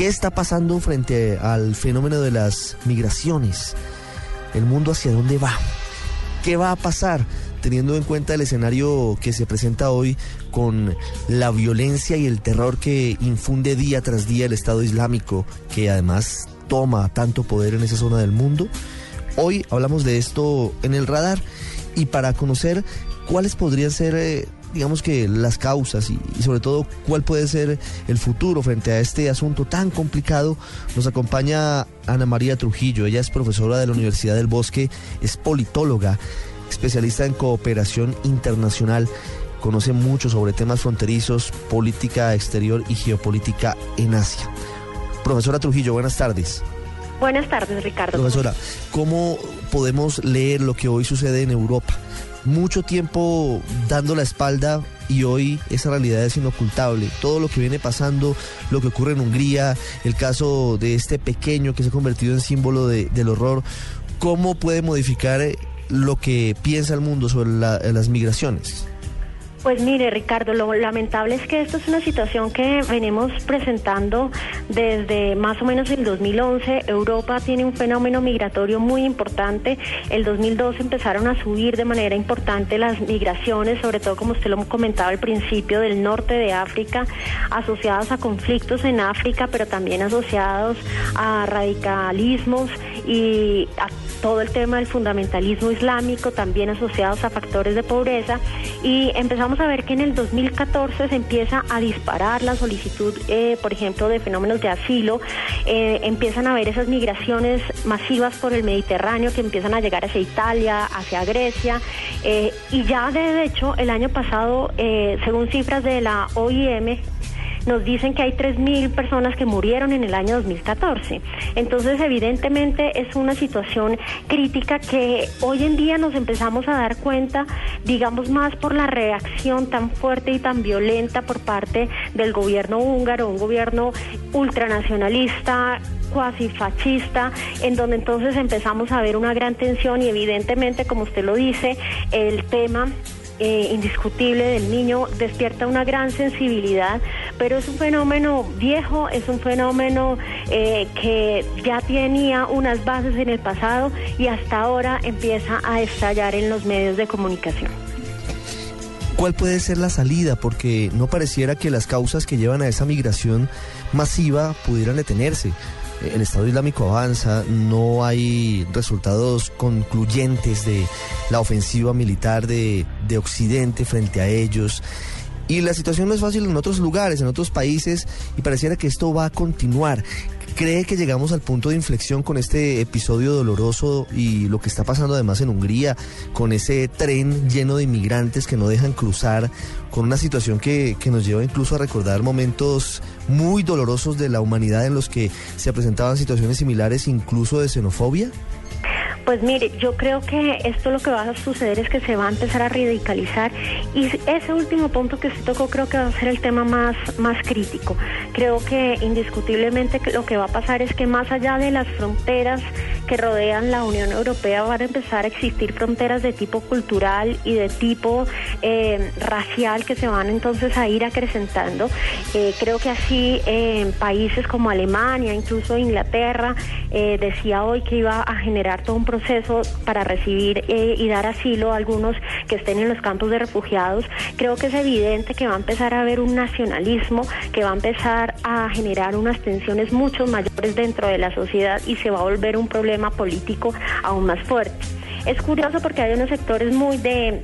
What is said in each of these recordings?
¿Qué está pasando frente al fenómeno de las migraciones? ¿El mundo hacia dónde va? ¿Qué va a pasar? teniendo en cuenta el escenario que se presenta hoy con la violencia y el terror que infunde día tras día el Estado Islámico, que además toma tanto poder en esa zona del mundo. Hoy hablamos de esto en el radar y para conocer cuáles podrían ser, eh, digamos que, las causas y, sobre todo cuál puede ser el futuro frente a este asunto tan complicado, nos acompaña Ana María Trujillo. Ella es profesora de la Universidad del Bosque, es politóloga especialista en cooperación internacional. Conoce mucho sobre temas fronterizos, política exterior y geopolítica en Asia. Profesora Trujillo, buenas tardes. Buenas tardes, Ricardo. Profesora, ¿cómo podemos leer lo que hoy sucede en Europa? Mucho tiempo dando la espalda y hoy esa realidad es inocultable. Todo lo que viene pasando, lo que ocurre en Hungría, el caso de este pequeño que se ha convertido en símbolo del horror, ¿cómo puede modificar lo que piensa el mundo sobre las migraciones? Pues mire, Ricardo, lo lamentable es que esto es una situación que venimos presentando desde más o menos el 2011. Europa tiene un fenómeno migratorio muy importante. El 2012 empezaron a subir de manera importante las migraciones, sobre todo como usted lo comentaba al principio, del norte de África, asociadas a conflictos en África, pero también asociados a radicalismos y a todo el tema del fundamentalismo islámico, también asociados a factores de pobreza. Y empezamos a ver que en el 2014 se empieza a disparar la solicitud, eh, por ejemplo, de fenómenos de asilo. Eh, empiezan a haber esas migraciones masivas por el Mediterráneo que empiezan a llegar hacia Italia, hacia Grecia. Eh, y ya de hecho, el año pasado, según cifras de la OIM, nos dicen que hay 3.000 personas que murieron en el año 2014. Entonces, evidentemente es una situación crítica que hoy en día nos empezamos a dar cuenta, digamos más por la reacción tan fuerte y tan violenta por parte del gobierno húngaro, un gobierno ultranacionalista cuasi fascista, en donde entonces empezamos a ver una gran tensión y evidentemente, como usted lo dice, el tema eh, indiscutible del niño despierta una gran sensibilidad, pero es un fenómeno viejo, es un fenómeno eh, que ya tenía unas bases en el pasado y hasta ahora empieza a estallar en los medios de comunicación. ¿Cuál puede ser la salida? Porque no pareciera que las causas que llevan a esa migración masiva pudieran detenerse el Estado Islámico avanza, no hay resultados concluyentes de la ofensiva militar de, de Occidente frente a ellos. Y la situación no es fácil en otros lugares, en otros países, y pareciera que esto va a continuar. ¿Cree que llegamos al punto de inflexión con este episodio doloroso y lo que está pasando además en Hungría, con ese tren lleno de inmigrantes que no dejan cruzar, con una situación que, que nos lleva incluso a recordar momentos muy dolorosos de la humanidad en los que se presentaban situaciones similares, incluso de xenofobia? Pues mire, yo creo que esto lo que va a suceder es que se va a empezar a radicalizar y ese último punto que se tocó creo que va a ser el tema más, más crítico. Creo que indiscutiblemente lo que va a pasar es que más allá de las fronteras que rodean la Unión Europea van a empezar a existir fronteras de tipo cultural y de tipo eh, racial que se van entonces a ir acrecentando. Eh, creo que así en países como Alemania, incluso Inglaterra, eh, decía hoy que iba a generar todo un proceso para recibir eh, y dar asilo a algunos que estén en los campos de refugiados, creo que es evidente que va a empezar a haber un nacionalismo, que va a empezar a generar unas tensiones mucho mayores dentro de la sociedad y se va a volver un problema político aún más fuerte. Es curioso porque hay unos sectores muy de,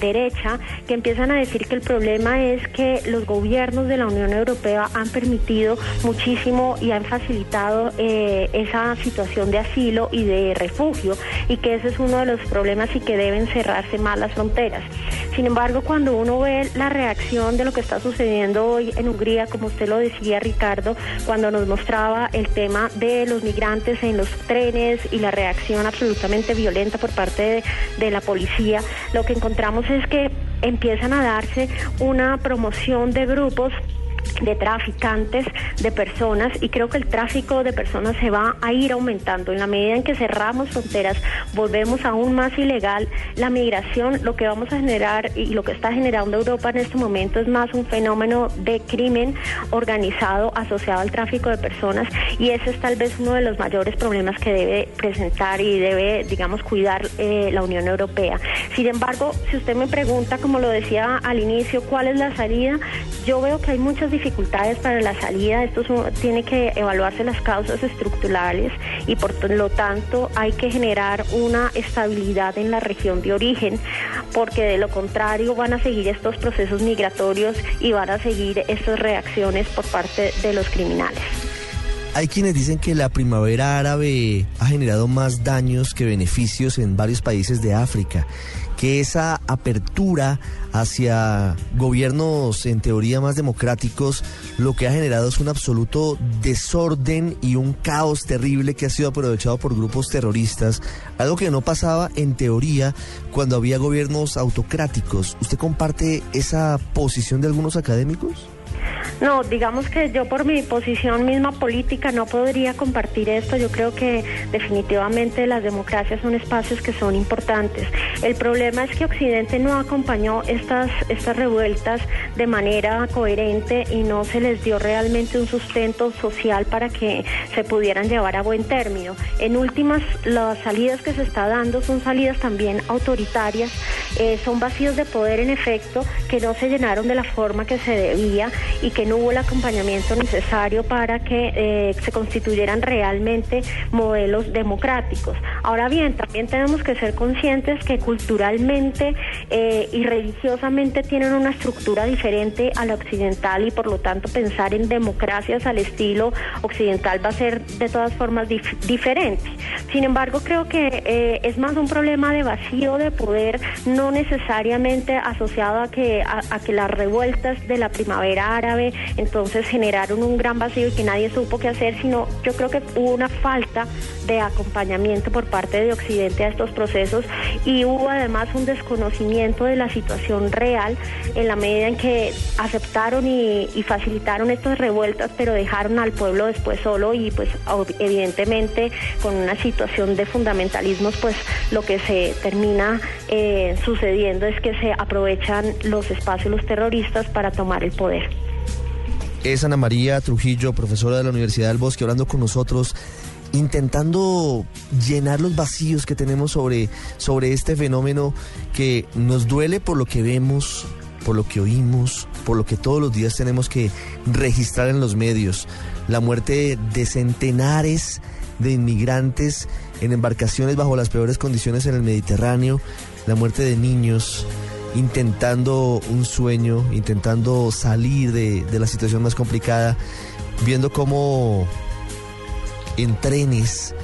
derecha que empiezan a decir que el problema es que los gobiernos de la Unión Europea han permitido muchísimo y han facilitado eh, esa situación de asilo y de refugio y que ese es uno de los problemas y que deben cerrarse más las fronteras. Sin embargo, cuando uno ve la reacción de lo que está sucediendo hoy en Hungría, como usted lo decía Ricardo, cuando nos mostraba el tema de los migrantes en los trenes y la reacción absolutamente violenta por parte de, la policía, lo que encontramos es que empiezan a darse una promoción de grupos de traficantes de personas y creo que el tráfico de personas se va a ir aumentando. En la medida en que cerramos fronteras, volvemos aún más ilegal la migración, lo que vamos a generar y lo que está generando Europa en este momento es más un fenómeno de crimen organizado asociado al tráfico de personas y ese es tal vez uno de los mayores problemas que debe presentar y debe, digamos, cuidar eh, la Unión Europea. Sin embargo, si usted me pregunta, como lo decía al inicio, cuál es la salida, yo veo que hay muchas dificultades para la salida. Esto tiene que evaluarse las causas estructurales y por lo tanto hay que generar una estabilidad en la región de origen, porque de lo contrario van a seguir estos procesos migratorios y van a seguir estas reacciones por parte de los criminales. Hay quienes dicen que la primavera árabe ha generado más daños que beneficios en varios países de África que esa apertura hacia gobiernos en teoría más democráticos lo que ha generado es un absoluto desorden y un caos terrible que ha sido aprovechado por grupos terroristas, algo que no pasaba en teoría cuando había gobiernos autocráticos. ¿Usted comparte esa posición de algunos académicos? No, digamos que yo por mi posición misma política no podría compartir esto. Yo creo que definitivamente las democracias son espacios que son importantes. El problema es que Occidente no acompañó estas, estas revueltas de manera coherente y no se les dio realmente un sustento social para que se pudieran llevar a buen término. En últimas, las salidas que se está dando son salidas también autoritarias, eh, son vacíos de poder en efecto que no se llenaron de la forma que se debía y que no hubo el acompañamiento necesario para que eh, se constituyeran realmente modelos democráticos. Ahora bien, también tenemos que ser conscientes que culturalmente eh, y religiosamente tienen una estructura diferente a la occidental y por lo tanto pensar en democracias al estilo occidental va a ser de todas formas diferente. Sin embargo, creo que eh, es más un problema de vacío de poder, no necesariamente asociado a que, a que las revueltas de la primavera árabe entonces generaron un gran vacío y que nadie supo qué hacer, sino yo creo que hubo una falta de acompañamiento por parte de Occidente a estos procesos y hubo además un desconocimiento de la situación real en la medida en que aceptaron y, facilitaron estas revueltas, pero dejaron al pueblo después solo y pues evidentemente con una situación de fundamentalismos, pues lo que se termina eh, sucediendo es que se aprovechan los espacios los terroristas para tomar el poder es Ana María Trujillo, profesora de la Universidad del Bosque, hablando con nosotros, intentando llenar los vacíos que tenemos sobre, sobre este fenómeno que nos duele por lo que vemos, por lo que oímos, por lo que todos los días tenemos que registrar en los medios. La muerte de centenares de inmigrantes en embarcaciones bajo las peores condiciones en el Mediterráneo, la muerte de niños, intentando un sueño, intentando salir de, la situación más complicada, viendo cómo en trenes,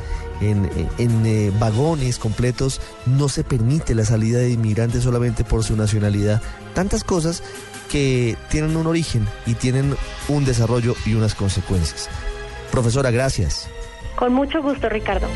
en, eh, vagones completos, no se permite la salida de inmigrantes solamente por su nacionalidad. Tantas cosas que tienen un origen y tienen un desarrollo y unas consecuencias. Profesora, gracias. Con mucho gusto, Ricardo.